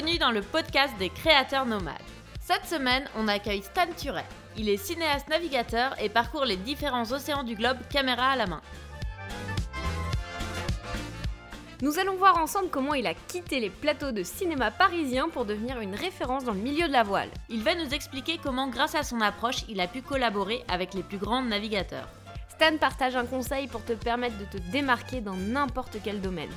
Bienvenue dans le podcast des créateurs nomades. Cette semaine, on accueille Stan Turet. Il est cinéaste navigateur et parcourt les différents océans du globe caméra à la main. Nous allons voir ensemble comment il a quitté les plateaux de cinéma parisiens pour devenir une référence dans le milieu de la voile. Il va nous expliquer comment, grâce à son approche, il a pu collaborer avec les plus grands navigateurs. Stan partage un conseil pour te permettre de te démarquer dans n'importe quel domaine.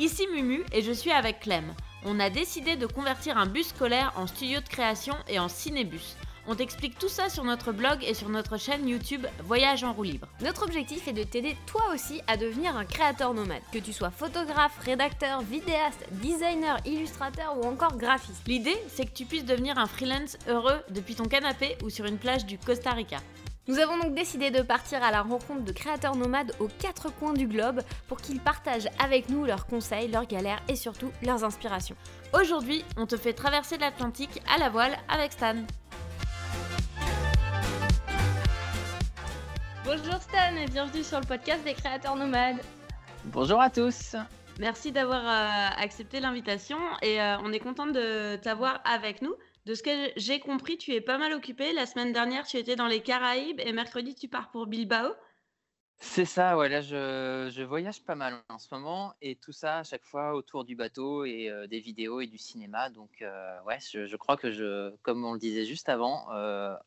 Ici Mumu et je suis avec Clem. On a décidé de convertir un bus scolaire en studio de création et en cinébus. On t'explique tout ça sur notre blog et sur notre chaîne YouTube Voyage en roue libre. Notre objectif est de t'aider toi aussi à devenir un créateur nomade, que tu sois photographe, rédacteur, vidéaste, designer, illustrateur ou encore graphiste. L'idée, c'est que tu puisses devenir un freelance heureux depuis ton canapé ou sur une plage du Costa Rica. Nous avons donc décidé de partir à la rencontre de créateurs nomades aux quatre coins du globe pour qu'ils partagent avec nous leurs conseils, leurs galères et surtout leurs inspirations. Aujourd'hui, on te fait traverser l'Atlantique à la voile avec Stan. Bonjour Stan et bienvenue sur le podcast des créateurs nomades. Bonjour à tous. Merci d'avoir euh, accepté l'invitation et euh, on est content de t'avoir avec nous. De ce que j'ai compris, tu es pas mal occupé. La semaine dernière, tu étais dans les Caraïbes et mercredi, tu pars pour Bilbao. C'est ça, ouais, là je, voyage pas mal en ce moment et tout ça à chaque fois autour du bateau et euh, des vidéos et du cinéma. Donc ouais, je, crois que je, comme on le disait juste avant,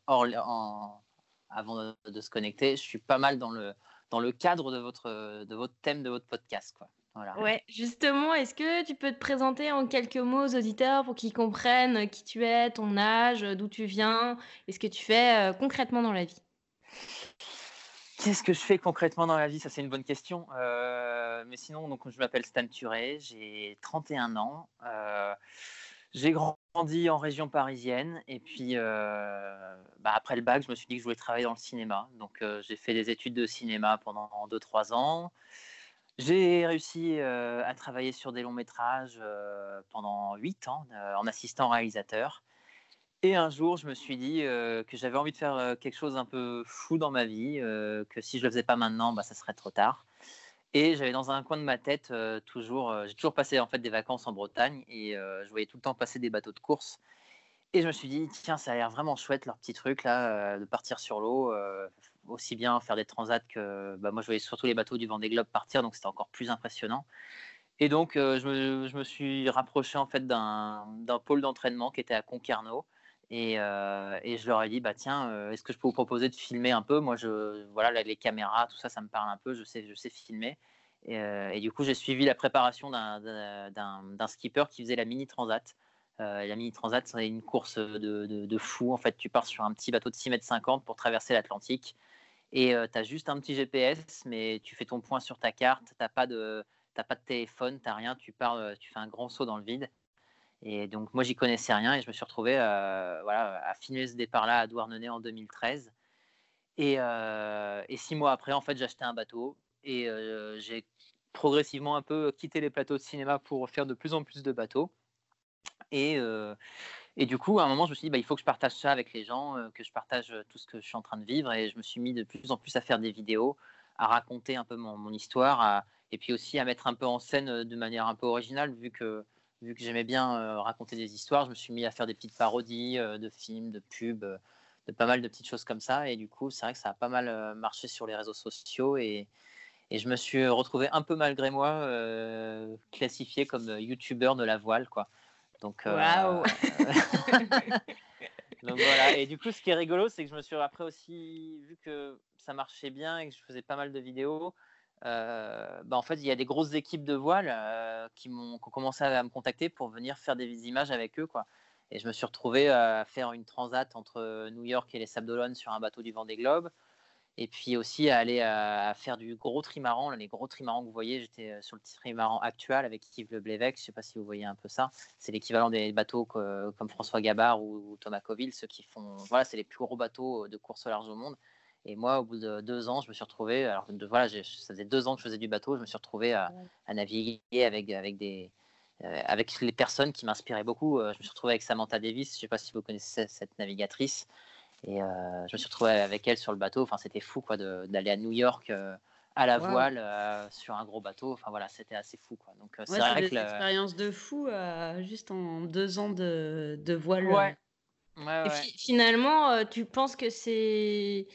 en, avant de, se connecter, je suis pas mal dans le, dans le cadre de votre, de votre thème, de votre podcast. Quoi. Voilà. Ouais, justement, est-ce que tu peux te présenter en quelques mots aux auditeurs pour qu'ils comprennent qui tu es, ton âge, d'où tu viens et ce que tu fais euh, concrètement dans la vie? Qu'est-ce que je fais concrètement dans la vie? Ça, c'est une bonne question. Euh, mais sinon, donc, je m'appelle Stan Turé, j'ai 31 ans. Euh, j'ai grandi en région parisienne et puis euh, bah, après le bac, je me suis dit que je voulais travailler dans le cinéma. Donc euh, j'ai fait des études de cinéma pendant 2-3 ans. J'ai réussi à travailler sur des longs métrages pendant 8 ans en assistant réalisateur. Et un jour, je me suis dit que j'avais envie de faire quelque chose un peu fou dans ma vie, que si je le faisais pas maintenant, bah, ça serait trop tard. Et j'avais dans un coin de ma tête toujours, j'ai toujours passé en fait des vacances en Bretagne et je voyais tout le temps passer des bateaux de course. Et je me suis dit, tiens, ça a l'air vraiment chouette leur petit truc là, de partir sur l'eau, aussi bien faire des transats que, bah, moi je voyais surtout les bateaux du Vendée Globe partir, donc c'était encore plus impressionnant. Et donc je me, je, me, suis rapproché en fait d'un pôle d'entraînement qui était à Concarneau et, et, je leur ai dit, bah tiens, est-ce que je peux vous proposer de filmer un peu? Moi, je, voilà, les caméras, tout ça, ça me parle un peu. Je sais, je sais filmer. Et, et du coup, j'ai suivi la préparation d'un skipper qui faisait la mini transat. la mini transat, c'est une course de, de, fou. En fait, tu pars sur un petit bateau de 6 mètres 50 pour traverser l'Atlantique. Et tu as juste un petit GPS, mais tu fais ton point sur ta carte. Tu n'as pas, de, pas de téléphone, tu n'as rien. Tu, pars, tu fais un grand saut dans le vide. Et donc, moi, j'y connaissais rien et je me suis retrouvé euh, voilà, à filmer ce départ-là à Douarnenez en 2013. Et, euh, six mois après, en fait, j'ai acheté un bateau et euh, j'ai progressivement un peu quitté les plateaux de cinéma pour faire de plus en plus de bateaux. Et du coup, à un moment, je me suis dit, bah, il faut que je partage ça avec les gens, que je partage tout ce que je suis en train de vivre. Et je me suis mis de plus en plus à faire des vidéos, à raconter un peu mon, histoire, et puis aussi à mettre un peu en scène de manière un peu originale, vu que vu que j'aimais bien euh, raconter des histoires, je me suis mis à faire des petites parodies euh, de films, de pubs, euh, de pas mal de petites choses comme ça. Et du coup, c'est vrai que ça a pas mal marché sur les réseaux sociaux. Et, et je me suis retrouvé un peu malgré moi classifié comme youtubeur de la voile. Quoi. Donc, Waouh Donc voilà. Et du coup, ce qui est rigolo, c'est que je me suis après aussi, vu que ça marchait bien et que je faisais pas mal de vidéos, euh, bah, en fait, il y a des grosses équipes de voile euh, qui, m'ont, commencé à me contacter pour venir faire des images avec eux. Quoi. Et je me suis retrouvé à faire une transat entre New York et les Sables d'Olonne sur un bateau du Vendée Globe. Et puis aussi à aller à, faire du gros trimaran. les gros trimarans que vous voyez, j'étais euh, sur le trimaran actuel avec Yves Le Blévec. Je ne sais pas si vous voyez un peu ça. C'est l'équivalent des bateaux comme François Gabard ou, Thomas Coville, ceux qui font. Voilà, c'est les plus gros bateaux de course au large au monde. Et moi, au bout de deux ans, je me suis retrouvé. Alors, de, voilà, ça faisait deux ans que je faisais du bateau. Je me suis retrouvé à, naviguer avec, avec, des, euh, avec les personnes qui m'inspiraient beaucoup. Euh, je me suis retrouvé avec Samantha Davis. Je ne sais pas si vous connaissez cette navigatrice. Et euh, je me suis retrouvé avec elle sur le bateau. Enfin, c'était fou quoi, d'aller à New York à la voile sur un gros bateau. Enfin voilà, c'était assez fou quoi. Donc c'est vrai que expérience de fou juste en deux ans de, de voile. Ouais. Et finalement, tu penses que c'est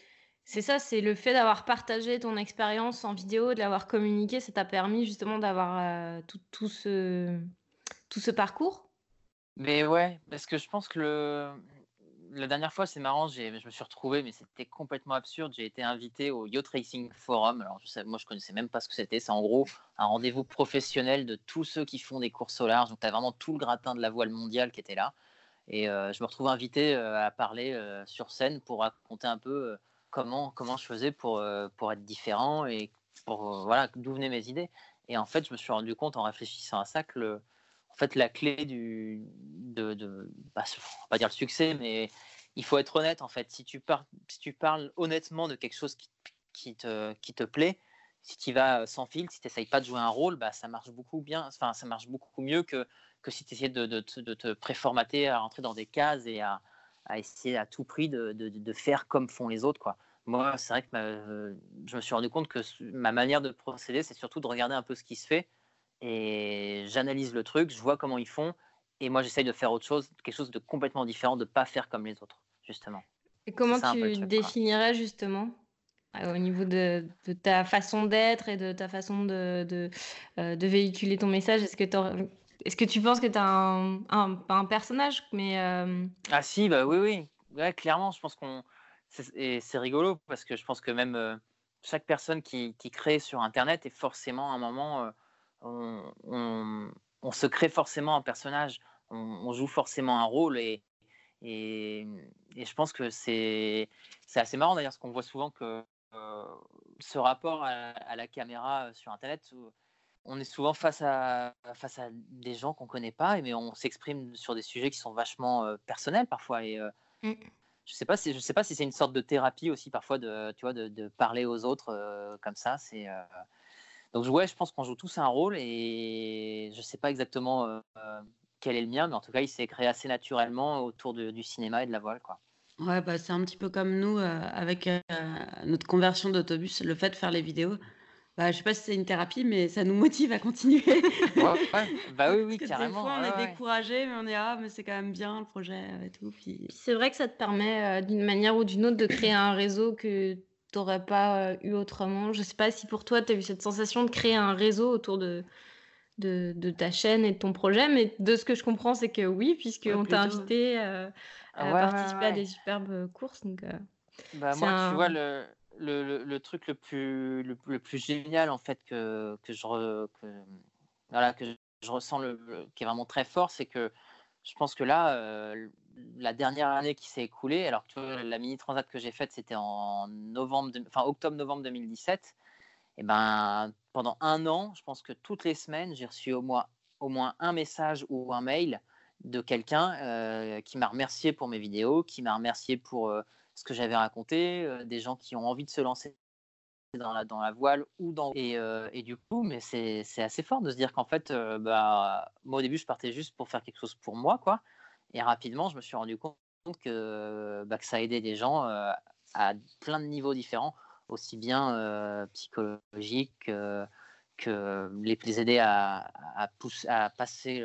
c'est ça, c'est le fait d'avoir partagé ton expérience en vidéo, de l'avoir communiqué, ça t'a permis justement d'avoir tout, tout, ce, tout ce parcours? Mais ouais, parce que je pense que le... la dernière fois, c'est marrant, je me suis retrouvé, mais c'était complètement absurde. J'ai été invité au Yacht Racing Forum. Alors, je sais, moi, je connaissais même pas ce que c'était. C'est en gros un rendez-vous professionnel de tous ceux qui font des courses au large. Donc, tu as vraiment tout le gratin de la voile mondiale qui était là. Et je me retrouve invité à parler sur scène pour raconter un peu comment, comment je faisais pour, pour être différent et pour, voilà, d'où venaient mes idées. Et en fait, je me suis rendu compte en réfléchissant à ça que le, fait, la clé du, de, bah, va pas dire le succès, mais il faut être honnête en fait. Si tu, parles, si tu parles honnêtement de quelque chose qui, te, qui te plaît, si tu vas sans fil, si tu n'essayes pas de jouer un rôle, bah, ça marche beaucoup bien, enfin, ça marche beaucoup mieux que, que si tu essayais de, te préformater à rentrer dans des cases et à, à essayer à tout prix de, faire comme font les autres. Quoi. Moi, c'est vrai que je me suis rendu compte que ma manière de procéder, c'est surtout de regarder un peu ce qui se fait et j'analyse le truc, je vois comment ils font et moi, j'essaye de faire autre chose, quelque chose de complètement différent, de ne pas faire comme les autres, justement. Et comment tu définirais justement euh, au niveau de, de ta façon d'être et de ta façon de, de, euh, de véhiculer ton message? Est-ce que est-ce que tu penses que tu as un, un, un, personnage mais euh, Ah si, bah oui, oui. Ouais, clairement, je pense qu'on... Et c'est rigolo parce que je pense que même euh, chaque personne qui, qui, crée sur Internet est forcément à un moment... Euh, on, on, on, se crée forcément un personnage, on, on joue forcément un rôle et, et, et je pense que c'est assez marrant d'ailleurs, parce qu'on voit souvent que ce rapport à, à, la caméra sur Internet on est souvent face à, face à des gens qu'on ne connaît pas, mais on s'exprime sur des sujets qui sont vachement euh, personnels parfois. Et euh, mm. je sais pas si je sais pas si c'est une sorte de thérapie aussi parfois de tu vois de, parler aux autres euh, comme ça. C'est donc ouais, je pense qu'on joue tous un rôle et je sais pas exactement quel est le mien, mais en tout cas, il s'est créé assez naturellement autour du cinéma et de la voile, quoi. Ouais, bah, c'est un petit peu comme nous avec notre conversion d'autobus, le fait de faire les vidéos bah, je sais pas si c'est une thérapie, mais ça nous motive à continuer. ouais, Bah oui, oui, Parce carrément. Des fois, on est découragé, mais on est ah, mais c'est quand même bien le projet euh, et tout. Puis... C'est vrai que ça te permet euh, d'une manière ou d'une autre de créer un réseau que tu n'aurais pas euh, eu autrement. Je sais pas si pour toi, tu as eu cette sensation de créer un réseau autour de, de, de, ta chaîne et de ton projet, mais de ce que je comprends, c'est que oui, puisqu'on t'a invité à participer à des superbes courses. Donc, bah, moi, tu vois, le le, le, truc le plus, le, plus génial en fait que, que je, que, voilà, que je ressens le, qui est vraiment très fort, c'est que je pense que là, euh, la dernière année qui s'est écoulée, alors que la mini transat que j'ai faite, c'était en novembre, enfin octobre-novembre 2017. Et ben pendant un an, je pense que toutes les semaines, j'ai reçu au moins, au moins un message ou un mail de quelqu'un euh, qui m'a remercié pour mes vidéos, qui m'a remercié pour euh, ce que j'avais raconté, euh, des gens qui ont envie de se lancer dans la, voile ou dans et, du coup mais c'est assez fort de se dire qu'en fait bah moi au début je partais juste pour faire quelque chose pour moi quoi et rapidement je me suis rendu compte que, bah, que ça aidait des gens à plein de niveaux différents aussi bien psychologiques que les, aider à, pousser, à passer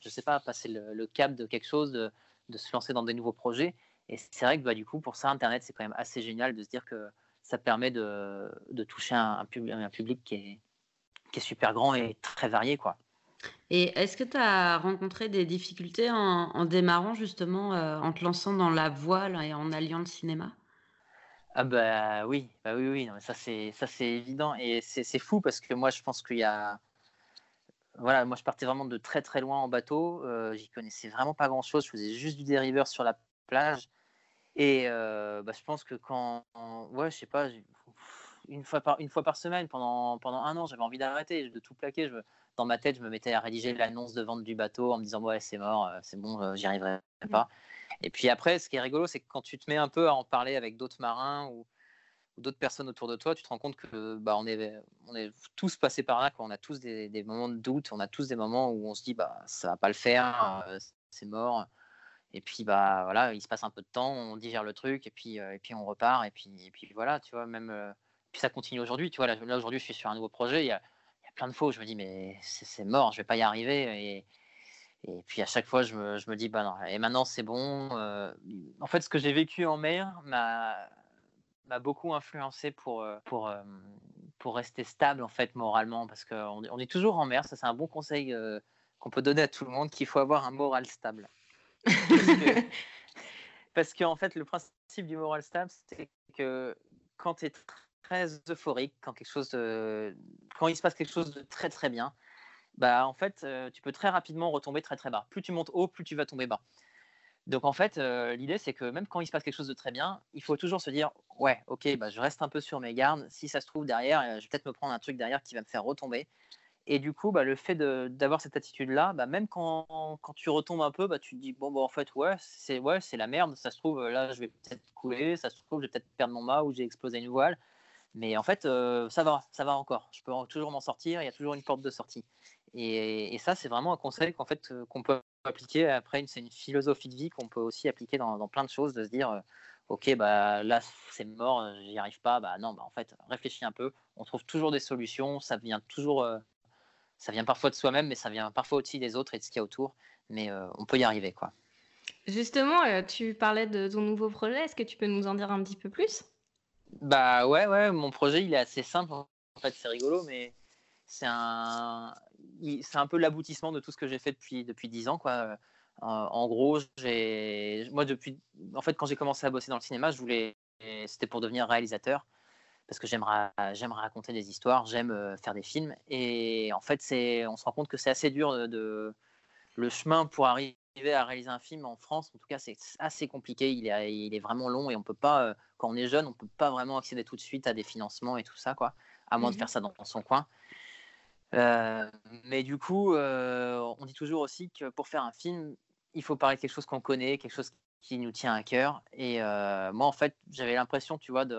je sais pas à passer le, cap de quelque chose de, se lancer dans des nouveaux projets et c'est vrai que bah, du coup, pour ça, Internet, c'est quand même assez génial de se dire que ça permet de, toucher un, un, public, un public qui est, qui est super grand et très varié. Quoi. Et est-ce que tu as rencontré des difficultés en, démarrant justement, euh, en te lançant dans la voile et en alliant le cinéma? Ah bah oui, bah oui, oui, ça c'est évident et c'est fou parce que moi je pense qu'il y a voilà, moi je partais vraiment de très très loin en bateau, euh, j'y connaissais vraiment pas grand chose, je faisais juste du dériveur sur la plage et bah, je pense que quand, ouais, je sais pas, une fois par, une fois par semaine pendant, pendant un an, j'avais envie d'arrêter, de tout plaquer. Dans ma tête, je me mettais à rédiger l'annonce de vente du bateau en me disant ouais, c'est mort, c'est bon, j'y arriverai mmh. pas. Et puis après, ce qui est rigolo, c'est que quand tu te mets un peu à en parler avec d'autres marins ou, d'autres personnes autour de toi, tu te rends compte que bah, on, est, on est tous passés par là, quoi. on a tous des, des, moments de doute, on a tous des moments où on se dit bah, ça va pas le faire, c'est mort. Et puis bah voilà, il se passe un peu de temps, on digère le truc et puis et puis on repart et puis et puis voilà, tu vois même puis ça continue aujourd'hui. Tu vois, là, aujourd'hui, je suis sur un nouveau projet. Il y a, plein de fois où je me dis, mais c'est mort, je vais pas y arriver. Et, et puis à chaque fois, je me, je me dis, bah non, et maintenant c'est bon. en fait, ce que j'ai vécu en mer m'a beaucoup influencé pour, pour, pour rester stable en fait moralement parce qu'on on est toujours en mer. Ça, c'est un bon conseil qu'on peut donner à tout le monde qu'il faut avoir un moral stable. Parce qu'en fait, le principe du moral stable, c'est que quand tu es très euphorique, quand, quelque chose quand il se passe quelque chose de très très bien, bah, en fait, tu peux très rapidement retomber très très bas. Plus tu montes haut, plus tu vas tomber bas. Donc en fait, l'idée c'est que même quand il se passe quelque chose de très bien, il faut toujours se dire ouais, ok, bah, je reste un peu sur mes gardes. Si ça se trouve derrière, je vais peut-être me prendre un truc derrière qui va me faire retomber. Et du coup, bah, le fait d'avoir cette attitude-là, bah, même quand, quand, tu retombes un peu, bah, tu te dis bon, bah, en fait, ouais, c'est ouais, la merde. Ça se trouve, là, je vais peut-être couler. Ça se trouve, je vais peut-être perdre mon mât ou j'ai explosé une voile. Mais en fait, ça va, ça va encore. Je peux toujours m'en sortir. Il y a toujours une porte de sortie. Et, ça, c'est vraiment un conseil qu'en fait, qu'on peut appliquer. Après, c'est une philosophie de vie qu'on peut aussi appliquer dans, plein de choses, de se dire ok, bah là c'est mort, j'y arrive pas. Bah non, bah en fait, réfléchis un peu. On trouve toujours des solutions. Ça vient toujours ça vient parfois de soi-même, mais ça vient parfois aussi des autres et de ce qu'il y a autour. Mais euh, on peut y arriver, quoi. Justement, euh, tu parlais de ton nouveau projet. Est-ce que tu peux nous en dire un petit peu plus? Bah ouais, ouais. Mon projet, il est assez simple. En fait, c'est rigolo, mais c'est un, c'est un peu l'aboutissement de tout ce que j'ai fait depuis depuis dix ans, quoi. En, gros, j'ai, moi depuis, en fait, quand j'ai commencé à bosser dans le cinéma, je voulais, c'était pour devenir réalisateur parce que j'aime raconter des histoires, j'aime euh, faire des films. Et en fait, on se rend compte que c'est assez dur de, le chemin pour arriver à réaliser un film en France. En tout cas, c'est assez compliqué. Il est, il est, vraiment long et on peut pas, euh, quand on est jeune, on peut pas vraiment accéder tout de suite à des financements et tout ça, quoi, à moins de mmh faire ça dans, son coin. Euh, mais du coup, on dit toujours aussi que pour faire un film, il faut parler de quelque chose qu'on connaît, quelque chose qui nous tient à cœur. Et moi, en fait, j'avais l'impression, tu vois, de,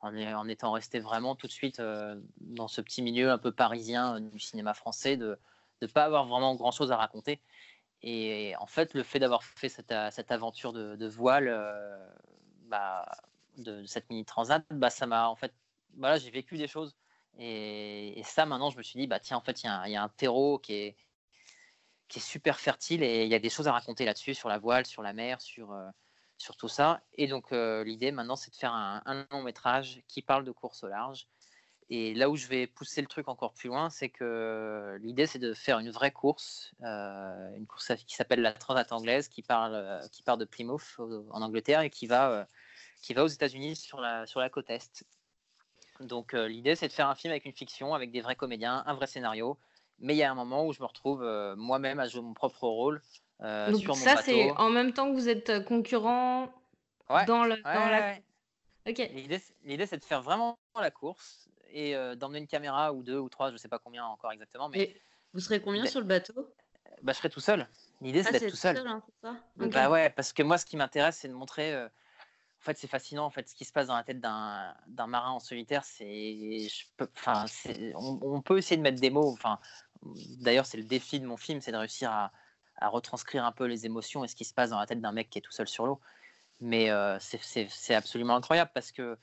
en, étant resté vraiment tout de suite euh, dans ce petit milieu un peu parisien euh, du cinéma français, de ne pas avoir vraiment grand-chose à raconter. Et en fait, le fait d'avoir fait cette, euh, cette, aventure de, voile, bah, de, cette mini transat, bah, ça m'a en fait, voilà, j'ai vécu des choses. Et, ça, maintenant, je me suis dit, bah tiens, en fait, il y, a un terreau qui est, qui est super fertile et il y a des choses à raconter là-dessus, sur la voile, sur la mer, sur, sur tout ça. Et donc, euh, l'idée maintenant, c'est de faire un, long métrage qui parle de course au large. Et là où je vais pousser le truc encore plus loin, c'est que l'idée, c'est de faire une vraie course, euh, une course qui s'appelle la Transat anglaise, qui parle, euh, qui part de Plymouth en Angleterre et qui va, qui va aux États-Unis sur la, sur la côte est. Donc, l'idée, c'est de faire un film avec une fiction, avec des vrais comédiens, un vrai scénario. Mais il y a un moment où je me retrouve moi-même à jouer mon propre rôle euh, Donc ça, c'est en même temps que vous êtes euh, concurrent dans, le, la... Ok. L'idée, c'est de faire vraiment la course et euh, d'emmener une caméra ou deux ou trois, je sais pas combien encore exactement. Mais vous serez combien sur le bateau? bah, Je serai tout seul. L'idée, c'est ah, d'être tout seul. hein, ça? Bah ouais, parce que moi, ce qui m'intéresse, c'est de montrer. En fait, c'est fascinant. En fait, ce qui se passe dans la tête d'un marin en solitaire, c'est, enfin, on, on, peut essayer de mettre des mots. Enfin, d'ailleurs, c'est le défi de mon film, c'est de réussir à, à retranscrire un peu les émotions et ce qui se passe dans la tête d'un mec qui est tout seul sur l'eau. Mais euh, c'est absolument incroyable parce que,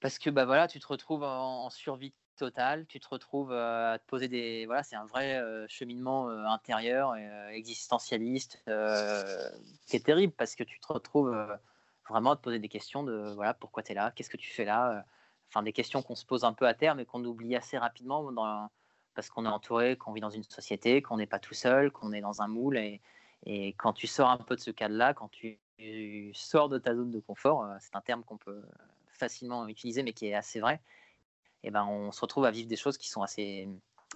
parce que bah voilà, tu te retrouves en, survie totale, tu te retrouves à te poser des. Voilà, c'est un vrai cheminement intérieur, existentialiste, qui est terrible parce que tu te retrouves vraiment à te poser des questions de voilà, pourquoi tu es là, qu'est-ce que tu fais là Enfin, des questions qu'on se pose un peu à terre, mais qu'on oublie assez rapidement parce qu'on est entouré, qu'on vit dans une société, qu'on n'est pas tout seul, qu'on est dans un moule. Et, et, quand tu sors un peu de ce cadre-là, quand tu, sors de ta zone de confort, c'est un terme qu'on peut facilement utiliser, mais qui est assez vrai, et eh ben on se retrouve à vivre des choses qui sont assez,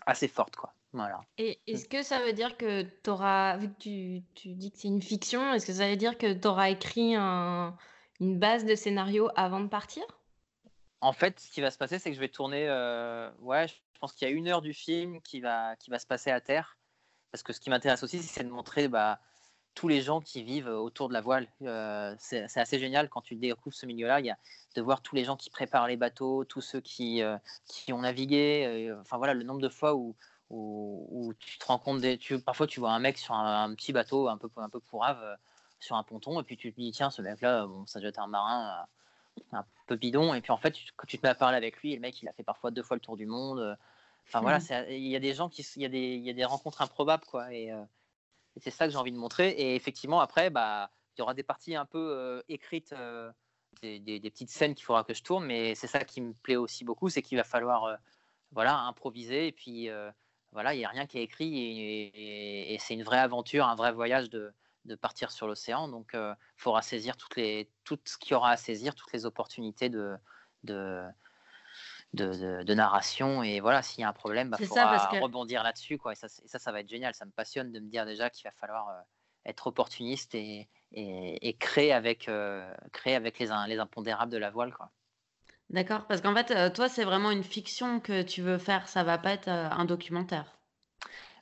assez fortes. Quoi. Voilà. Et est-ce que ça veut dire que tu auras, vu que tu, tu dis que c'est une fiction, est-ce que ça veut dire que tu auras écrit un, une base de scénario avant de partir? En fait, ce qui va se passer, c'est que je vais tourner. Euh, ouais, je pense qu'il y a une heure du film qui va, qui va se passer à terre. Parce que ce qui m'intéresse aussi, c'est de montrer bah, tous les gens qui vivent autour de la voile. Euh, c'est assez génial quand tu découvres ce milieu-là, de voir tous les gens qui préparent les bateaux, tous ceux qui, euh, qui ont navigué. Euh, enfin voilà, le nombre de fois où, où, tu te rends compte, des, tu, parfois tu vois un mec sur un, petit bateau un peu, un peu pourrave sur un ponton, et puis tu te dis, tiens, ce mec-là, bon, ça doit être un marin un peu bidon. Et puis en fait, quand tu te mets à parler avec lui, le mec, il a fait parfois deux fois le tour du monde. Enfin voilà, mmh. il y a des gens qui, il y y a des rencontres improbables quoi. Et, c'est ça que j'ai envie de montrer. Et effectivement, après, bah, il y aura des parties un peu écrites, des, des, petites scènes qu'il faudra que je tourne. Mais c'est ça qui me plaît aussi beaucoup, c'est qu'il va falloir voilà improviser. Et puis voilà, il n'y a rien qui est écrit et, c'est une vraie aventure, un vrai voyage de, de partir sur l'océan. Donc, il euh, faudra saisir toutes les, tout ce qu'il y aura à saisir, toutes les opportunités de, de, de, narration. Et voilà, s'il y a un problème, il bah, faudra rebondir là-dessus. Quoi. Et, ça, ça, ça, va être génial. Ça me passionne de me dire déjà qu'il va falloir euh, être opportuniste et, et, créer avec, euh, créer avec les, les impondérables de la voile. Quoi. D'accord, parce qu'en fait, toi, c'est vraiment une fiction que tu veux faire, ça va pas être un documentaire.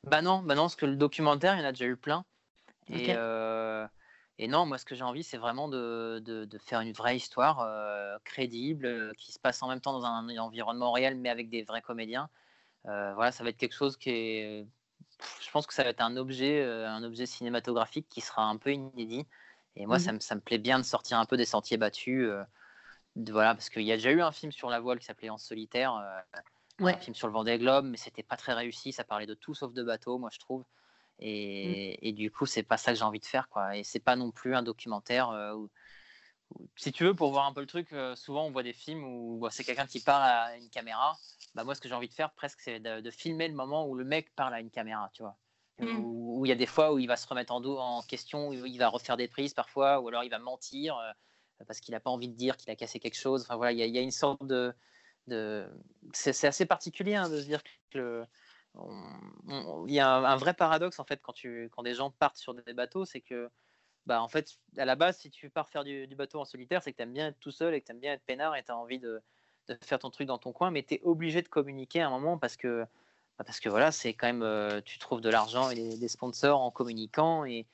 Bah non, bah non, parce que le documentaire, il y en a déjà eu plein. Et, et, non, moi, ce que j'ai envie, c'est vraiment de, de, faire une vraie histoire crédible, qui se passe en même temps dans un, environnement réel, mais avec des vrais comédiens. voilà, ça va être quelque chose qui est. Je pense que ça va être un objet, un objet cinématographique qui sera un peu inédit. Et moi, mmh ça, me, ça, me, plaît bien de sortir un peu des sentiers battus. voilà, parce qu'il y a déjà eu un film sur la voile qui s'appelait En solitaire. Un film sur le Vendée Globe, mais c'était pas très réussi. Ça parlait de tout sauf de bateau, moi, je trouve. Mmh. Et, du coup, c'est pas ça que j'ai envie de faire, quoi. Et c'est pas non plus un documentaire euh, où, si tu veux, pour voir un peu le truc, euh, souvent on voit des films où c'est quelqu'un qui parle à une caméra. Bah, moi, ce que j'ai envie de faire presque, c'est de, filmer le moment où le mec parle à une caméra, tu vois. Mmh. Où il y a des fois où il va se remettre en, dos, en question, où il va refaire des prises parfois, ou alors il va mentir euh, parce qu'il n'a pas envie de dire qu'il a cassé quelque chose. Enfin voilà, il y, a une sorte de. de... C'est assez particulier hein, de se dire que il y a un, vrai paradoxe en fait quand, tu, quand des gens partent sur des bateaux, c'est que bah, en fait, à la base, si tu pars faire du, bateau en solitaire, c'est que tu aimes bien être tout seul et que tu aimes bien être peinard et tu as envie de, de, faire ton truc dans ton coin, mais tu es obligé de communiquer à un moment parce que, bah, parce que voilà, c'est quand même, euh, tu trouves de l'argent et des, sponsors en communiquant. Et,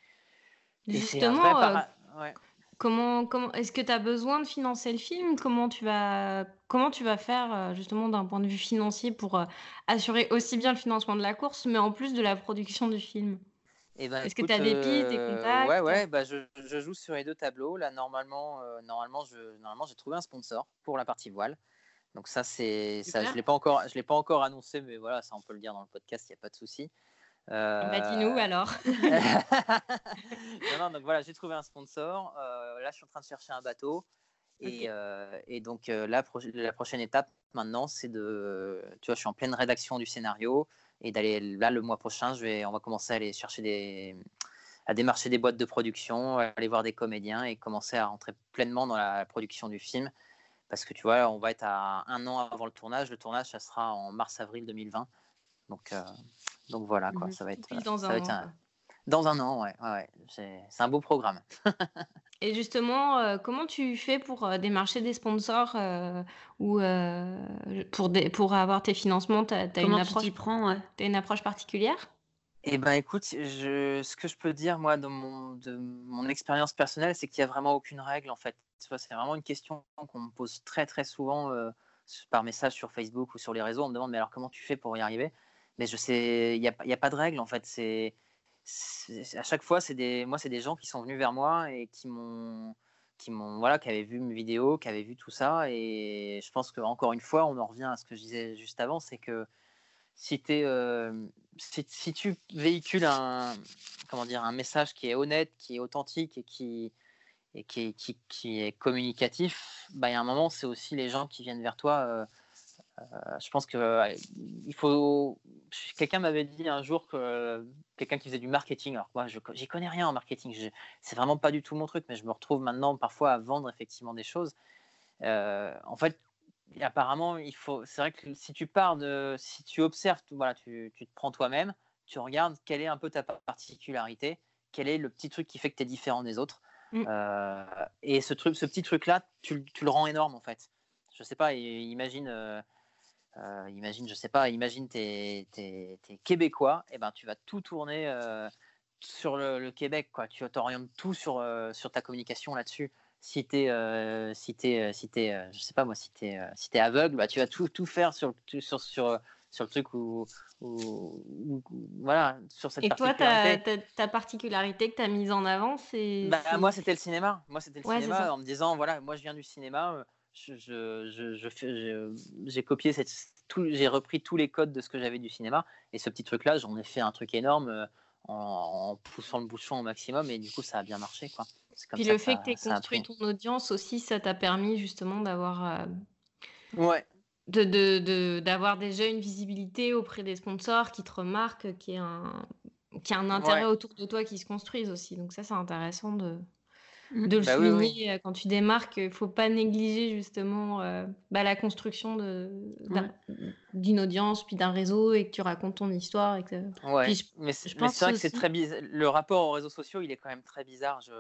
Justement, euh, Comment, comment est-ce que tu as besoin de financer le film? Comment tu vas comment tu vas faire, euh, justement d'un point de vue financier pour, euh, assurer aussi bien le financement de la course, mais en plus de la production du film? Eh ben, Est-ce que tu as des pistes, des euh, contacts? ouais, ouais, bah, je je joue sur les deux tableaux. Là, normalement, normalement, je normalement, j'ai trouvé un sponsor pour la partie voile. Donc ça, c'est ça, je l'ai pas encore je l'ai pas encore annoncé, mais voilà, ça, on peut le dire dans le podcast, il y a pas de souci. Euh... Bah, dis-nous alors. non, non, donc voilà, j'ai trouvé un sponsor. Euh, là, je suis en train de chercher un bateau. Et, euh, et donc, euh, la, la, prochaine étape maintenant, c'est de. Tu vois, je suis en pleine rédaction du scénario. Et d'aller là, le mois prochain, je vais, on va commencer à aller chercher des. à démarcher des boîtes de production, aller voir des comédiens et commencer à rentrer pleinement dans la production du film. Parce que tu vois, on va être à un an avant le tournage. Le tournage, ça sera en mars-avril 2020. Donc, donc voilà, quoi, mmh ça va être. dans un an. Dans un an, ouais. ouais, C'est un beau programme. Et justement, euh, comment tu fais pour euh, démarcher des sponsors euh, ou pour, pour avoir tes financements? Tu as, une approche, prends, as une approche particulière? Eh ben, écoute, je, ce que je peux dire, moi, de mon, de mon expérience personnelle, c'est qu'il n'y a vraiment aucune règle, en fait. C'est vraiment une question qu'on me pose très, très souvent par message sur Facebook ou sur les réseaux. On me demande, mais alors comment tu fais pour y arriver? Mais je sais, il n'y a, a, pas de règle en fait. C'est à chaque fois, c'est des, moi, c'est des gens qui sont venus vers moi et qui m'ont, qui m'ont, voilà, qui avaient vu mes vidéos, qui avaient vu tout ça. Et je pense que encore une fois, on en revient à ce que je disais juste avant, c'est que euh, si, tu véhicules un, comment dire, un message qui est honnête, qui est authentique et qui, et qui, qui, qui est communicatif, bah, il y a un moment, c'est aussi les gens qui viennent vers toi. Euh, je pense que il faut. Quelqu'un m'avait dit un jour que quelqu'un qui faisait du marketing. Alors moi, je j'y connais rien en marketing. C'est vraiment pas du tout mon truc, mais je me retrouve maintenant parfois à vendre effectivement des choses. Euh, en fait, apparemment, il faut. C'est vrai que si tu pars de, si tu observes, voilà, tu, tu te prends toi-même, tu regardes quelle est un peu ta particularité, quel est le petit truc qui fait que tu es différent des autres. Mmh. Euh, et ce truc, ce petit truc-là, tu, tu, le rends énorme en fait. Je sais pas, imagine euh, imagine, je sais pas, imagine t'es, es, québécois, et ben tu vas tout tourner euh, sur le, Québec, quoi. Tu t'orientes tout sur, euh, sur ta communication là-dessus. Si t'es, si es, si es, je sais pas moi, si t'es, si es aveugle, bah tu vas tout, tout faire sur, sur, sur, sur le truc où, voilà, sur cette Et toi, ta, ta, particularité que tu as mise en avant, c'est. Bah, moi, c'était le cinéma. Moi, c'était le cinéma en me disant voilà, moi, je viens du cinéma. Je, je, je, j'ai copié cette, j'ai repris tous les codes de ce que j'avais du cinéma et ce petit truc là j'en ai fait un truc énorme en, poussant le bouchon au maximum et du coup ça a bien marché quoi. Puis le fait que tu aies construit ton audience aussi, ça t'a permis justement d'avoir euh, ouais. de, d'avoir déjà une visibilité auprès des sponsors qui te remarquent, qui a un, qui a un intérêt autour de toi qui se construisent aussi. Donc ça c'est intéressant de. De le bah souligner euh, quand tu démarres qu'il ne faut pas négliger justement euh, bah, la construction d'une audience puis d'un réseau et que tu racontes ton histoire. Et que... ouais, mais c'est vrai que c'est très bizarre. Le rapport aux réseaux sociaux, il est quand même très bizarre. Je...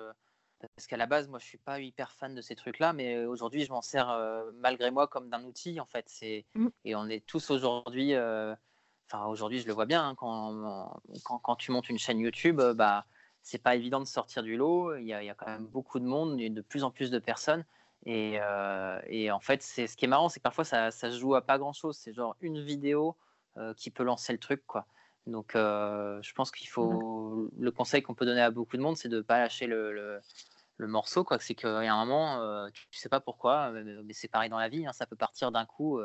Parce qu'à la base, moi, je suis pas hyper fan de ces trucs-là, mais aujourd'hui, je m'en sers euh, malgré moi comme d'un outil, en fait. C'est mmh. et on est tous aujourd'hui. Enfin, aujourd'hui, je le vois bien hein, quand, quand, quand, tu montes une chaîne YouTube, bah c'est pas évident de sortir du lot. Il y, a, il y, a, quand même beaucoup de monde, de plus en plus de personnes. Et, euh, et en fait, c'est ce qui est marrant, c'est que parfois ça, ça, se joue à pas grand chose. C'est genre une vidéo euh, qui peut lancer le truc, quoi. Donc, euh, je pense qu'il faut. Le conseil qu'on peut donner à beaucoup de monde, c'est de pas lâcher le, le, morceau, quoi. C'est qu'il y a un moment, tu, ne sais pas pourquoi, mais c'est pareil dans la vie, hein, ça peut partir d'un coup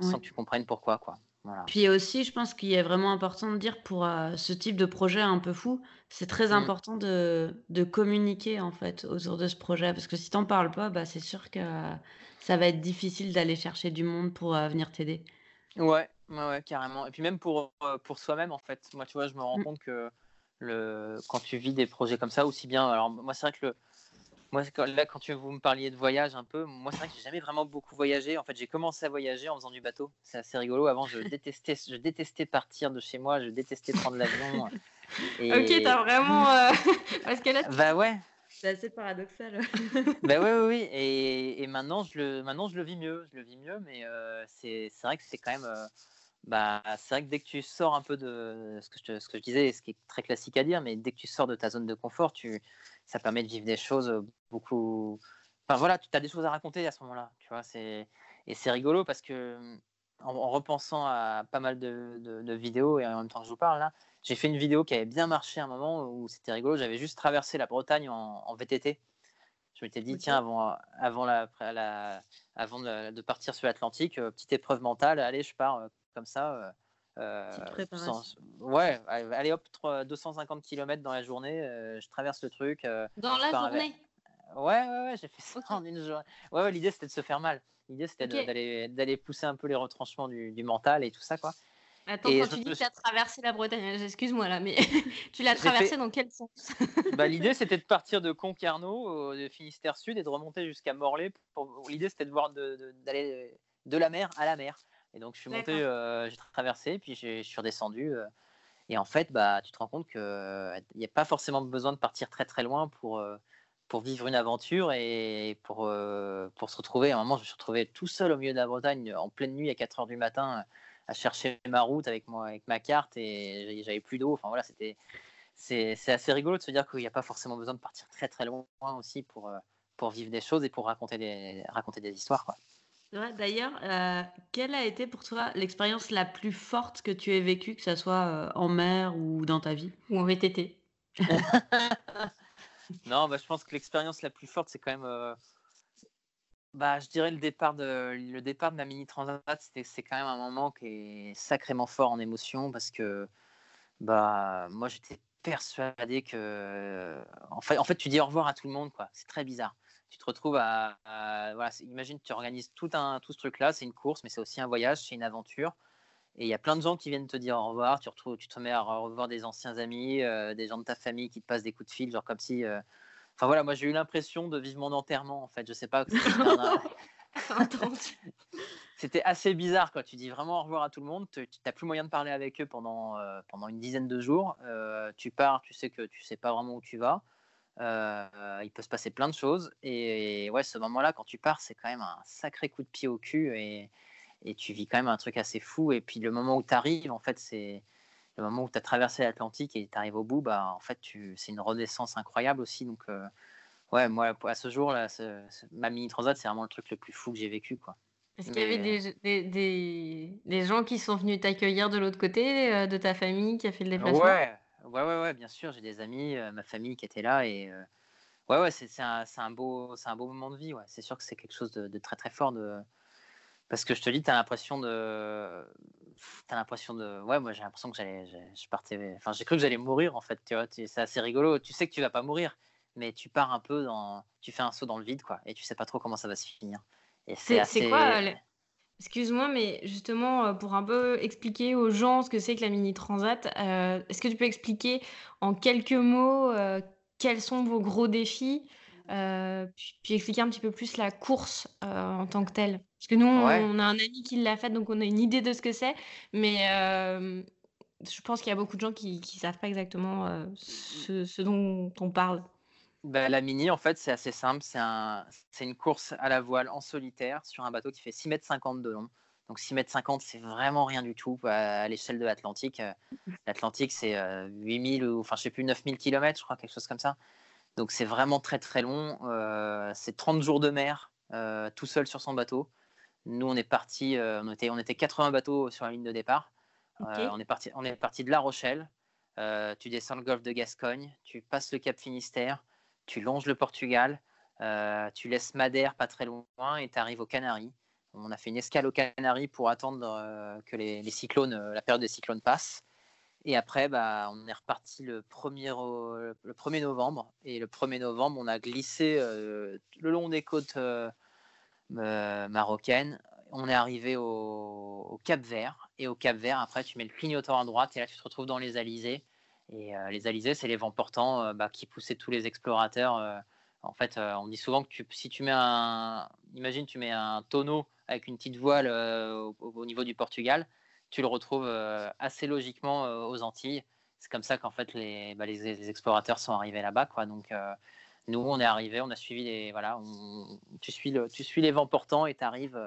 sans que tu comprennes pourquoi, quoi. Puis aussi, je pense qu'il est vraiment important de dire pour euh, ce type de projet un peu fou, c'est très mmh. important de, de communiquer en fait autour de ce projet. Parce que si t'en parles pas, bah, c'est sûr que ça va être difficile d'aller chercher du monde pour euh, venir t'aider. Ouais, ouais, ouais, carrément. Et puis même pour, euh, pour soi-même, en fait. Moi, tu vois, je me rends mmh. compte que le, quand tu vis des projets comme ça, aussi bien. Alors, moi, c'est vrai que le, moi, là, quand tu, vous me parliez de voyage un peu, moi, c'est vrai que j'ai jamais vraiment beaucoup voyagé. En fait, j'ai commencé à voyager en faisant du bateau. C'est assez rigolo. Avant, je détestais, je détestais partir de chez moi. Je détestais prendre l'avion. Et... Ok, t'as vraiment. Euh, parce que là, bah ouais. C'est assez paradoxal. bah ouais, oui, oui. Et, et, maintenant, je le, maintenant, je le vis mieux. Je le vis mieux, mais euh, c'est vrai que c'est quand même. Euh, bah, c'est vrai que dès que tu sors un peu de ce que, je, ce que je disais, ce qui est très classique à dire, mais dès que tu sors de ta zone de confort, tu, ça permet de vivre des choses beaucoup. Enfin voilà, tu as des choses à raconter à ce moment-là, tu vois. C'est et c'est rigolo parce que en, repensant à pas mal de, de, vidéos et en même temps que je vous parle là, j'ai fait une vidéo qui avait bien marché à un moment où c'était rigolo. J'avais juste traversé la Bretagne en, VTT. Je m'étais dit tiens avant avant la, la avant de, partir sur l'Atlantique, petite épreuve mentale, allez je pars comme ça. Euh, ouais, allez hop, 250 km dans la journée, euh, je traverse le truc. Euh, dans la journée? Ouais, ouais, ouais, j'ai fait ça en une journée. Ouais, ouais l'idée c'était de se faire mal. L'idée c'était d'aller pousser un peu les retranchements du, du, mental et tout ça, quoi. Attends, quand tu dis que tu as traversé la Bretagne, excuse-moi là, mais tu l'as traversé dans quel sens? Bah, L'idée c'était de partir de Concarneau, de Finistère Sud, et de remonter jusqu'à Morlaix. Pour... L'idée c'était de voir d'aller de, de la mer à la mer. Et donc, je suis monté, euh, j'ai traversé, puis je suis redescendu. Euh, et en fait, bah, tu te rends compte qu'il n'y a pas forcément besoin de partir très très loin pour, euh, pour vivre une aventure et pour, pour se retrouver. À un moment, je me suis retrouvé tout seul au milieu de la Bretagne, en pleine nuit, à 4 heures du matin, à chercher ma route avec, moi, avec ma carte et j'avais plus d'eau. Enfin voilà, c'était. C'est assez rigolo de se dire qu'il n'y a pas forcément besoin de partir très très loin aussi pour, pour vivre des choses et pour raconter des, raconter des histoires. Quoi. D'ailleurs, euh, quelle a été pour toi l'expérience la plus forte que tu aies vécue, que ce soit euh, en mer ou dans ta vie Ou en VTT Non, bah, je pense que l'expérience la plus forte, c'est quand même, euh, bah, je dirais le départ de, le départ de ma mini transat. c'est quand même un moment qui est sacrément fort en émotion parce que, bah, moi, j'étais persuadé que, en fait, en fait, tu dis au revoir à tout le monde, quoi. C'est très bizarre tu te retrouves à, voilà, imagine tu organises tout un tout ce truc là, c'est une course, mais c'est aussi un voyage, c'est une aventure. Et il y a plein de gens qui viennent te dire au revoir. Tu, retrouves, tu te mets à revoir des anciens amis, euh, des gens de ta famille qui te passent des coups de fil, genre comme si. Euh, enfin voilà, moi j'ai eu l'impression de vivre mon enterrement en fait. Je sais pas. C'était assez bizarre quoi. Tu dis vraiment au revoir à tout le monde. Tu n'as plus moyen de parler avec eux pendant, euh, pendant une dizaine de jours. tu pars, tu sais que tu sais pas vraiment où tu vas. Euh, il peut se passer plein de choses. Et, ouais, ce moment-là, quand tu pars, c'est quand même un sacré coup de pied au cul et, et tu vis quand même un truc assez fou. Et puis le moment où tu arrives, en fait, c'est le moment où tu as traversé l'Atlantique et tu arrives au bout, bah, en fait, c'est une redescence incroyable aussi. Donc, euh, ouais, moi, à ce jour, là, ma mini transat, c'est vraiment le truc le plus fou que j'ai vécu. Quoi. Est-ce qu'il y avait des, des, des, gens qui sont venus t'accueillir de l'autre côté, de ta famille qui a fait le déplacement? Ouais, ouais, ouais, ouais bien sûr. J'ai des amis, ma famille qui était là et ouais, ouais, c'est un, un, beau, un beau moment de vie. Ouais. C'est sûr que c'est quelque chose de, de, très très fort de, parce que je te dis, tu as l'impression de. T'as l'impression de. Ouais, moi j'ai l'impression que j'allais. Je partais. Enfin, j'ai cru que j'allais mourir en fait, tu vois. C'est assez rigolo. Tu sais que tu vas pas mourir, mais tu pars un peu dans. Tu fais un saut dans le vide, quoi. Et tu sais pas trop comment ça va se finir. Et c'est assez... quoi Excuse-moi, mais justement, euh, pour un peu expliquer aux gens ce que c'est que la Mini Transat, euh, est-ce que tu peux expliquer en quelques mots euh, quels sont vos gros défis euh, puis, expliquer un petit peu plus la course en tant que telle? Parce que nous, on, a un ami qui l'a fait, donc on a une idée de ce que c'est, mais je pense qu'il y a beaucoup de gens qui ne savent pas exactement ce, dont on parle. Bah, la mini, en fait, c'est assez simple. C'est un, une course à la voile en solitaire sur un bateau qui fait 6 mètres 50 de long. Donc 6 mètres 50, c'est vraiment rien du tout à, l'échelle de l'Atlantique. L'Atlantique, c'est 8000 ou, enfin, je sais plus, 9000 km, je crois, quelque chose comme ça. Donc c'est vraiment très très long. Euh, c'est 30 jours de mer, euh, tout seul sur son bateau. Nous, on est parti, euh, on, était, on était 80 bateaux sur la ligne de départ. on, est parti, on est parti de La Rochelle. tu descends le golfe de Gascogne, tu passes le Cap Finistère, tu longes le Portugal, tu laisses Madère pas très loin et tu arrives aux Canaries. On a fait une escale aux Canaries pour attendre que les, cyclones, la période des cyclones passe. Et après, bah, on est reparti le 1er, le 1er novembre. Et le 1er novembre, on a glissé euh, le long des côtes euh, euh, marocaines. On est arrivé au, Cap Vert. Et au Cap Vert, après, tu mets le clignotant à droite et là, tu te retrouves dans les Alizés. Et les Alizés, c'est les vents portants bah, qui poussaient tous les explorateurs. en fait, on dit souvent que si tu mets un. Imagine, tu mets un tonneau avec une petite voile au niveau du Portugal tu le retrouves euh, assez logiquement euh, aux Antilles. C'est comme ça qu'en fait les, bah, les, explorateurs sont arrivés là-bas. Quoi. Donc euh, nous, on est arrivés, on a suivi les. Voilà, tu, suis tu suis les vents portants et tu arrives,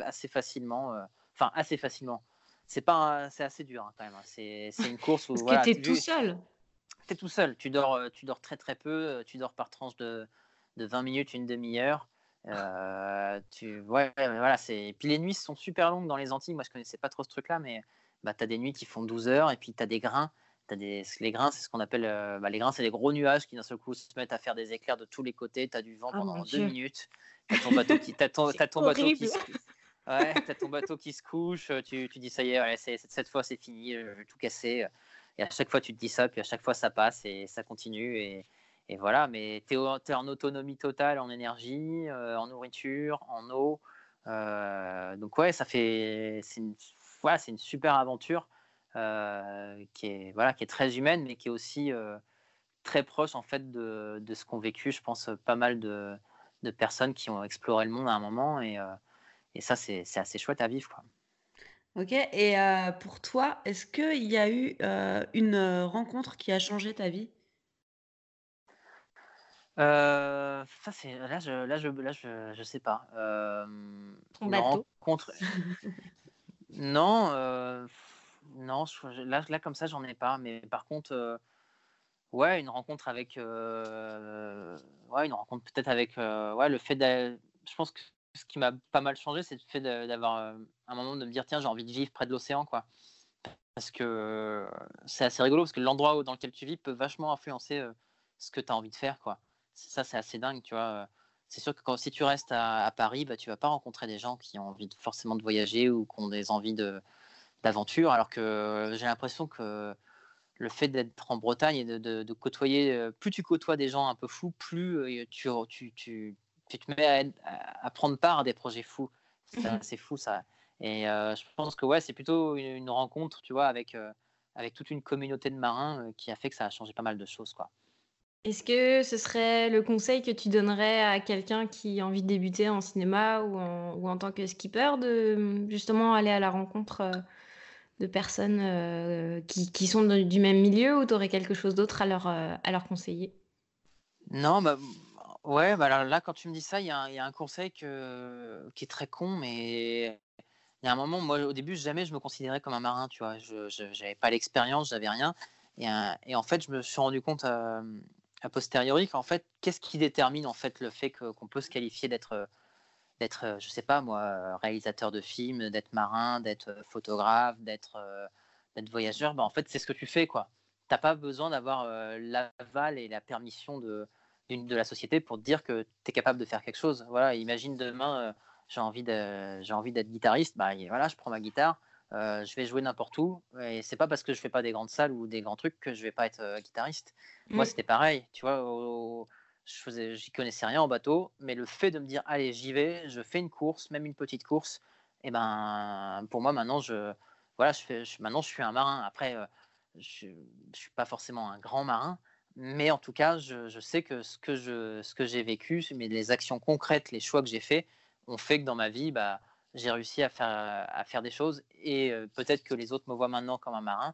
assez facilement. Assez facilement. C'est pas, c'est assez dur hein, quand même. Hein. C'est, une course où. Parce que tu es tout seul. Tout seul. Tu dors, tu dors très très peu. Tu dors par tranche de, de 20 minutes, une demi-heure. Euh, tu, ouais, voilà, c'est. Puis les nuits sont super longues dans les Antilles. Moi, je connaissais pas trop ce truc-là, mais bah, tu as des nuits qui font 12 heures et puis tu as des grains. As des... Les grains, c'est ce qu'on appelle. Euh, bah, les grains, c'est des gros nuages qui d'un seul coup se mettent à faire des éclairs de tous les côtés. Tu as du vent oh pendant deux minutes. Tu as ton bateau qui, as ton, ton bateau qui. Ouais, as ton bateau qui se couche. Tu, tu dis, ça y est, cette fois, c'est fini, je vais tout casser. Et à chaque fois, tu te dis ça, puis à chaque fois, ça passe et ça continue. Et, et voilà, mais tu es, en autonomie totale en énergie, euh, en nourriture, en eau. Euh, donc ouais, ça fait, c'est une, voilà, une super aventure euh, qui est voilà, qui est très humaine, mais qui est aussi très proche en fait de, de ce qu'ont vécu, je pense, pas mal de, de, personnes qui ont exploré le monde à un moment, et, et ça c'est, c'est assez chouette à vivre. Quoi. Ok, et pour toi, est-ce qu'il y a eu une rencontre qui a changé ta vie? Euh, ça c'est là je là je là je, je sais pas. Euh, rencontre. non, euh, non, là, là comme ça j'en ai pas. Mais par contre, euh, ouais, une rencontre avec, euh, ouais, une rencontre peut-être avec, ouais, le fait de, je pense que ce qui m'a pas mal changé, c'est le fait d'avoir un moment de me dire tiens j'ai envie de vivre près de l'océan quoi. Parce que c'est assez rigolo parce que l'endroit dans lequel tu vis peut vachement influencer ce que tu as envie de faire quoi ça, c'est assez dingue, tu vois. C'est sûr que si tu restes à, Paris, bah, tu vas pas rencontrer des gens qui ont envie de, forcément de voyager ou qui ont des envies d'aventure, alors que j'ai l'impression que le fait d'être en Bretagne et de, côtoyer, plus tu côtoies des gens un peu fous, plus tu, tu te mets à, prendre part à des projets fous. C'est fou ça. Et je pense que ouais, c'est plutôt une, rencontre, tu vois, avec, avec toute une communauté de marins qui a fait que ça a changé pas mal de choses, quoi. Est-ce que ce serait le conseil que tu donnerais à quelqu'un qui a envie de débuter en cinéma ou en, tant que skipper de justement aller à la rencontre euh, de personnes euh, qui, sont du même milieu ou tu aurais quelque chose d'autre à leur, euh, à leur conseiller? Non, bah, ouais, bah là, quand tu me dis ça, il y, a un conseil qui est très con, mais il y a un moment, moi, au début, jamais je me considérais comme un marin, tu vois. Je n'avais pas l'expérience, j'avais rien. Et, et, en fait, je me suis rendu compte a posteriori qu'en fait, qu'est-ce qui détermine en fait le fait qu'on peut se qualifier d'être d'être, je sais pas moi, réalisateur de films, d'être marin, d'être photographe, d'être voyageur, bah, en fait, c'est ce que tu fais, quoi. T'as pas besoin d'avoir l'aval et la permission de, de la société pour te dire que tu es capable de faire quelque chose. Voilà, imagine demain, j'ai envie j'ai envie d'être guitariste, bah voilà, je prends ma guitare, je vais jouer n'importe où, et c'est pas parce que je fais pas des grandes salles ou des grands trucs que je vais pas être guitariste. Moi, mmh. c'était pareil, tu vois. je faisais, j'y connaissais rien en bateau, mais le fait de me dire, allez, j'y vais, je fais une course, même une petite course, et ben, pour moi, maintenant, je, voilà, je fais, maintenant, je suis un marin. Après, je, je suis pas forcément un grand marin, mais en tout cas, je, sais que ce que je, ce que j'ai vécu, mais les actions concrètes, les choix que j'ai faits, ont fait que dans ma vie, bah, j'ai réussi à faire, à faire des choses. Et peut-être que les autres me voient maintenant comme un marin,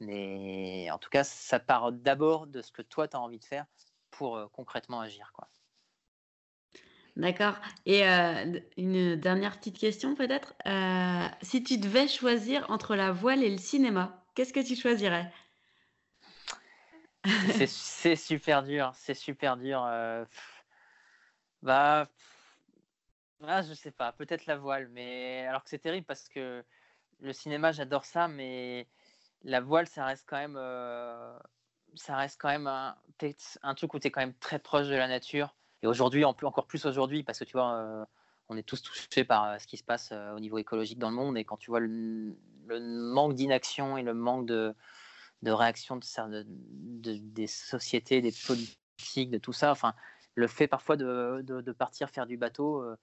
mais en tout cas, ça part d'abord de ce que toi, tu as envie de faire pour concrètement agir. Quoi. D'accord. Et une dernière petite question peut-être. si tu devais choisir entre la voile et le cinéma, qu'est-ce que tu choisirais? C'est super dur, c'est super dur. bah, ah, je sais pas, peut-être la voile, mais alors que c'est terrible parce que le cinéma, j'adore ça, mais la voile, ça reste quand même, ça reste quand même un, un truc où tu es quand même très proche de la nature. Et aujourd'hui, encore plus aujourd'hui, parce que tu vois, on est tous touchés par ce qui se passe au niveau écologique dans le monde. Et quand tu vois le manque d'inaction et le manque de, de réaction de, de, des sociétés, des politiques, de tout ça. Enfin, le fait parfois de, de partir faire du bateau, euh,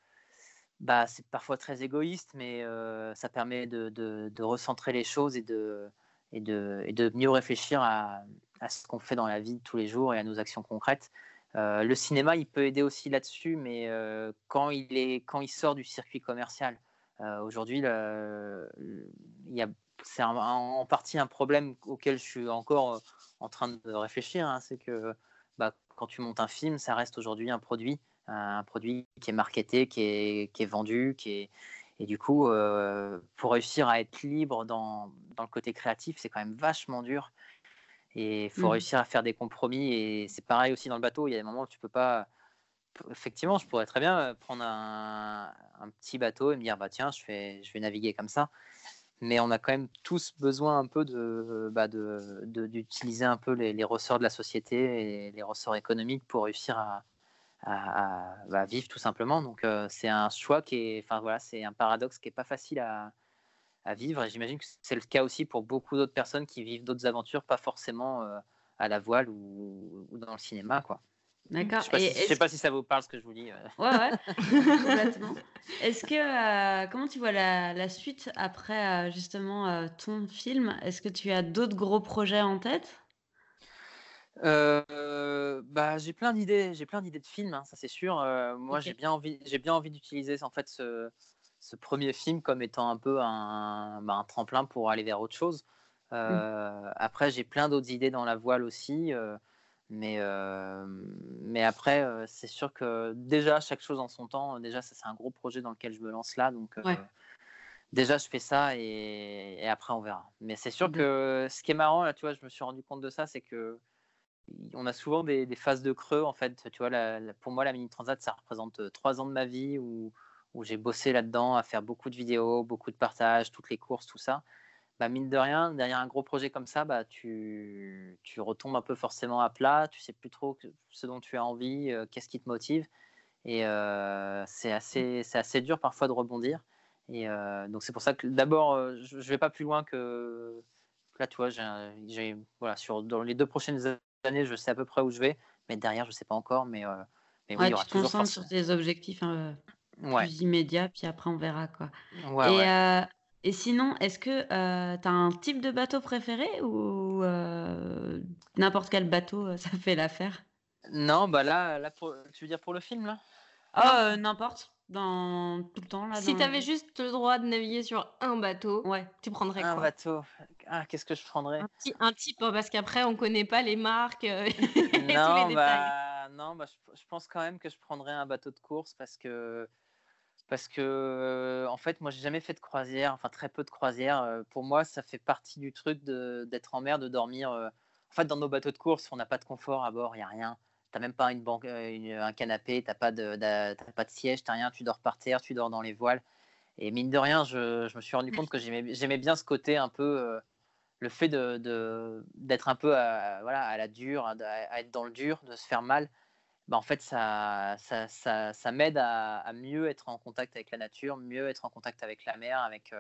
bah, c'est parfois très égoïste, mais euh, ça permet de, recentrer les choses et de, et de, et mieux réfléchir à, à ce qu'on fait dans la vie de tous les jours et à nos actions concrètes. Euh, le cinéma, il peut aider aussi là-dessus, mais quand, il est, quand il sort du circuit commercial, aujourd'hui, il y a c'est en partie un problème auquel je suis encore en train de réfléchir. Hein, c'est que bah, quand tu montes un film, ça reste aujourd'hui un produit, un produit qui est marketé, qui est, qui est vendu, qui est, et du coup, pour réussir à être libre dans, dans le côté créatif, c'est quand même vachement dur. Et il faut mmh. réussir à faire des compromis. Et c'est pareil aussi dans le bateau. Il y a des moments où tu peux pas. Effectivement, je pourrais très bien prendre un, un petit bateau et me dire bah tiens, je, fais, je vais naviguer comme ça mais on a quand même tous besoin un peu de, bah d'utiliser un peu les, ressorts de la société et les ressorts économiques pour réussir à, bah, vivre tout simplement. Donc euh, c'est un choix qui est, enfin voilà, c'est un paradoxe qui est pas facile à, à vivre. Et j'imagine que c'est le cas aussi pour beaucoup d'autres personnes qui vivent d'autres aventures, pas forcément euh, à la voile ou, ou, dans le cinéma, quoi. D'accord. Je ne sais, pas si ça vous parle ce que je vous dis. Euh. Ouais, ouais, complètement. Est-ce que, euh, comment tu vois la, suite après euh, justement ton film? Est-ce que tu as d'autres gros projets en tête? Bah, j'ai plein d'idées, j'ai plein d'idées de films, hein, ça c'est sûr. moi, j'ai bien envie, j'ai bien envie d'utiliser en fait ce, ce, premier film comme étant un peu un, bah, un tremplin pour aller vers autre chose. Mmh. Après, j'ai plein d'autres idées dans la voile aussi. Mais, mais après, c'est sûr que déjà, chaque chose en son temps, déjà, ça, c'est un gros projet dans lequel je me lance là. Donc, déjà, je fais ça et, après, on verra. Mais c'est sûr que ce qui est marrant, là, tu vois, je me suis rendu compte de ça, c'est que on a souvent des, phases de creux, en fait. Tu vois, pour moi, la Mini Transat, ça représente trois ans de ma vie où, où j'ai bossé là-dedans à faire beaucoup de vidéos, beaucoup de partages, toutes les courses, tout ça. Bah, mine de rien, derrière un gros projet comme ça, bah, tu, tu retombes un peu forcément à plat, tu sais plus trop ce dont tu as envie, euh, qu'est-ce qui te motive. Et euh, c'est assez, assez dur parfois de rebondir. Et euh, donc c'est pour ça que d'abord, je ne vais pas plus loin que là, tu vois, j'ai, voilà, sur, dans les deux prochaines années, je sais à peu près où je vais, mais derrière, je ne sais pas encore. Mais, mais oui, il y aura tu te concentres sur tes objectifs hein, plus immédiats, puis après on verra. Quoi. et et sinon, est-ce que euh, tu as un type de bateau préféré ou euh, n'importe quel bateau, euh, ça fait l'affaire? Non, bah là, là tu veux dire pour le film, là? Ah, n'importe, dans tout le temps là, Si tu avais juste le droit de naviguer sur un bateau, Ouais, tu prendrais Un bateau. Ah, qu'est-ce que je prendrais? Un, type, hein, parce qu'après on connaît pas les marques et tous les Non, bah, non, bah, je pense quand même que je prendrais un bateau de course parce que parce que en fait, moi, j'ai jamais fait de croisière, enfin très peu de croisière. pour moi, ça fait partie du truc d'être en mer, de dormir. en fait, dans nos bateaux de course, on n'a pas de confort à bord, il y a rien. n'as même pas une banque, un canapé, tu n'as pas, de, pas de siège, tu rien, tu dors par terre, tu dors dans les voiles. Et mine de rien, je, je me suis rendu compte que j'aimais bien ce côté un peu, le fait d'être de, d'être un peu à, voilà, à la dure, à, être dans le dur, de se faire mal. Bah, en fait, ça, ça, ça, ça m'aide à, mieux être en contact avec la nature, mieux être en contact avec la mer, avec,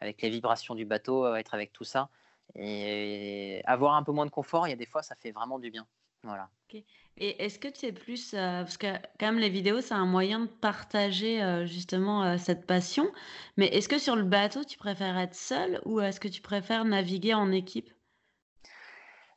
avec les vibrations du bateau, être avec tout ça. Et avoir un peu moins de confort, il y a des fois, ça fait vraiment du bien. Voilà. Et est-ce que tu es plus, euh, parce que quand même les vidéos, c'est un moyen de partager euh, justement euh, cette passion, mais est-ce que sur le bateau, tu préfères être seul ou est-ce que tu préfères naviguer en équipe?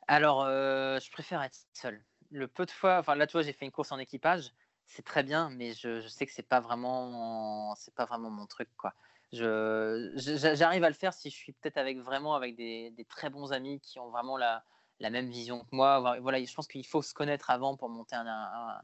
Alors, je préfère être seul. Le peu de fois, enfin là, tu vois, j'ai fait une course en équipage, c'est très bien, mais je, sais que c'est pas vraiment, c'est pas vraiment mon truc, quoi. Je, j'arrive à le faire si je suis peut-être avec vraiment avec des, très bons amis qui ont vraiment la, la même vision que moi. Voilà, je pense qu'il faut se connaître avant pour monter un,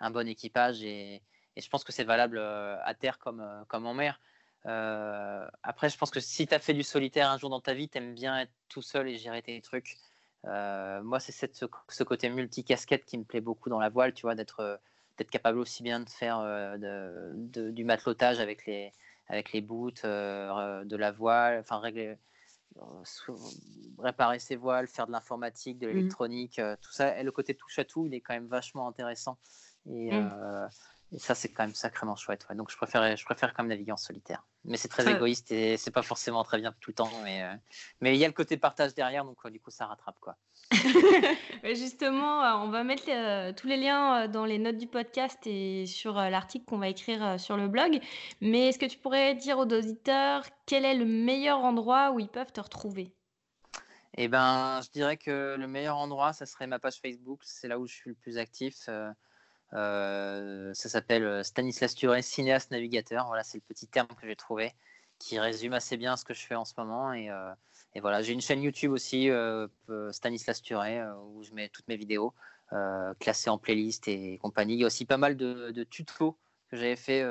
un, bon équipage et, et je pense que c'est valable euh, à terre comme, euh, comme en mer. Euh, après, je pense que si tu as fait du solitaire un jour dans ta vie, tu aimes bien être tout seul et gérer tes trucs. Moi, c'est ce, ce, côté multicasquette qui me plaît beaucoup dans la voile, tu vois, d'être d'être capable aussi bien de faire de, du matelotage avec les, avec les boots, de la voile, enfin régler, réparer ses voiles, faire de l'informatique, de mmh. l'électronique, tout ça. Et le côté touche à tout, il est quand même vachement intéressant. Et, mmh. Et ça, c'est quand même sacrément chouette. Donc, je préfère, je préfère quand même naviguer en solitaire. Mais c'est très égoïste et c'est pas forcément très bien tout le temps. Mais mais il y a le côté partage derrière, donc du coup, ça rattrape quoi. Justement, on va mettre tous les liens dans les notes du podcast et sur l'article qu'on va écrire sur le blog. Mais est-ce que tu pourrais dire aux auditeurs quel est le meilleur endroit où ils peuvent te retrouver? Eh ben, je dirais que le meilleur endroit, ça serait ma page Facebook. C'est là où je suis le plus actif. Ça s'appelle Stanislas Turé, cinéaste navigateur. Voilà, c'est le petit terme que j'ai trouvé qui résume assez bien ce que je fais en ce moment. Et, et voilà, j'ai une chaîne YouTube aussi, euh, euh, Stanislas Turé, euh, où je mets toutes mes vidéos classées en playlist et compagnie. Il y a aussi pas mal de, tutos que j'avais fait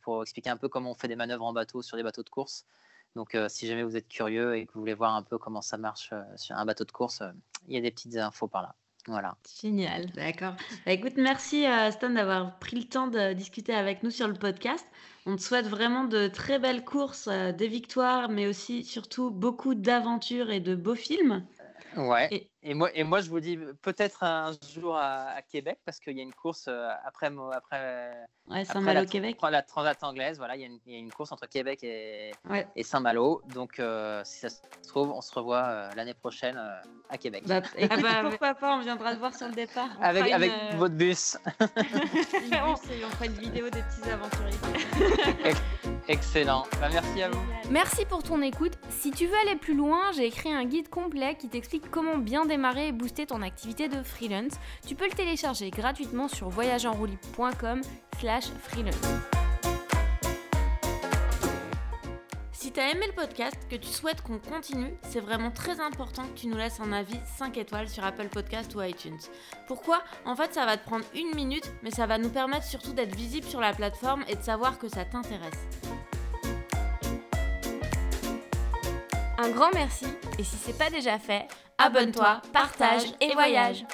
pour expliquer un peu comment on fait des manœuvres en bateau sur des bateaux de course. Donc, si jamais vous êtes curieux et que vous voulez voir un peu comment ça marche sur un bateau de course, il y a des petites infos par là. Voilà. Génial, d'accord. Bah, écoute, merci à Stan d'avoir pris le temps de discuter avec nous sur le podcast. On te souhaite vraiment de très belles courses, euh, des victoires, mais aussi surtout beaucoup d'aventures et de beaux films. Ouais. Et, moi, et moi, je vous dis peut-être un jour à, Québec parce qu'il y a une course euh, après, après, ouais, Saint-Malo, Québec. La transat anglaise, voilà, il y, a une, course entre Québec et, et Saint-Malo. Donc, euh, si ça se trouve, on se revoit euh, l'année prochaine à Québec. Bah, ah bah, pourquoi pas, on viendra te voir sur le départ. avec avec votre bus. on fera une vidéo des petits aventuriers. Excellent. Bah, merci à vous. Merci pour ton écoute. Si tu veux aller plus loin, j'ai écrit un guide complet qui t'explique comment bien démarrer et booster ton activité de freelance. Tu peux le télécharger gratuitement sur voyageenrouli.com slash freelance. Si tu as aimé le podcast, que tu souhaites qu'on continue, c'est vraiment très important que tu nous laisses un avis 5 étoiles sur Apple Podcast ou iTunes. Pourquoi? En fait, ça va te prendre une minute, mais ça va nous permettre surtout d'être visible sur la plateforme et de savoir que ça t'intéresse. Un grand merci et si c'est pas déjà fait, abonne-toi, partage et voyage.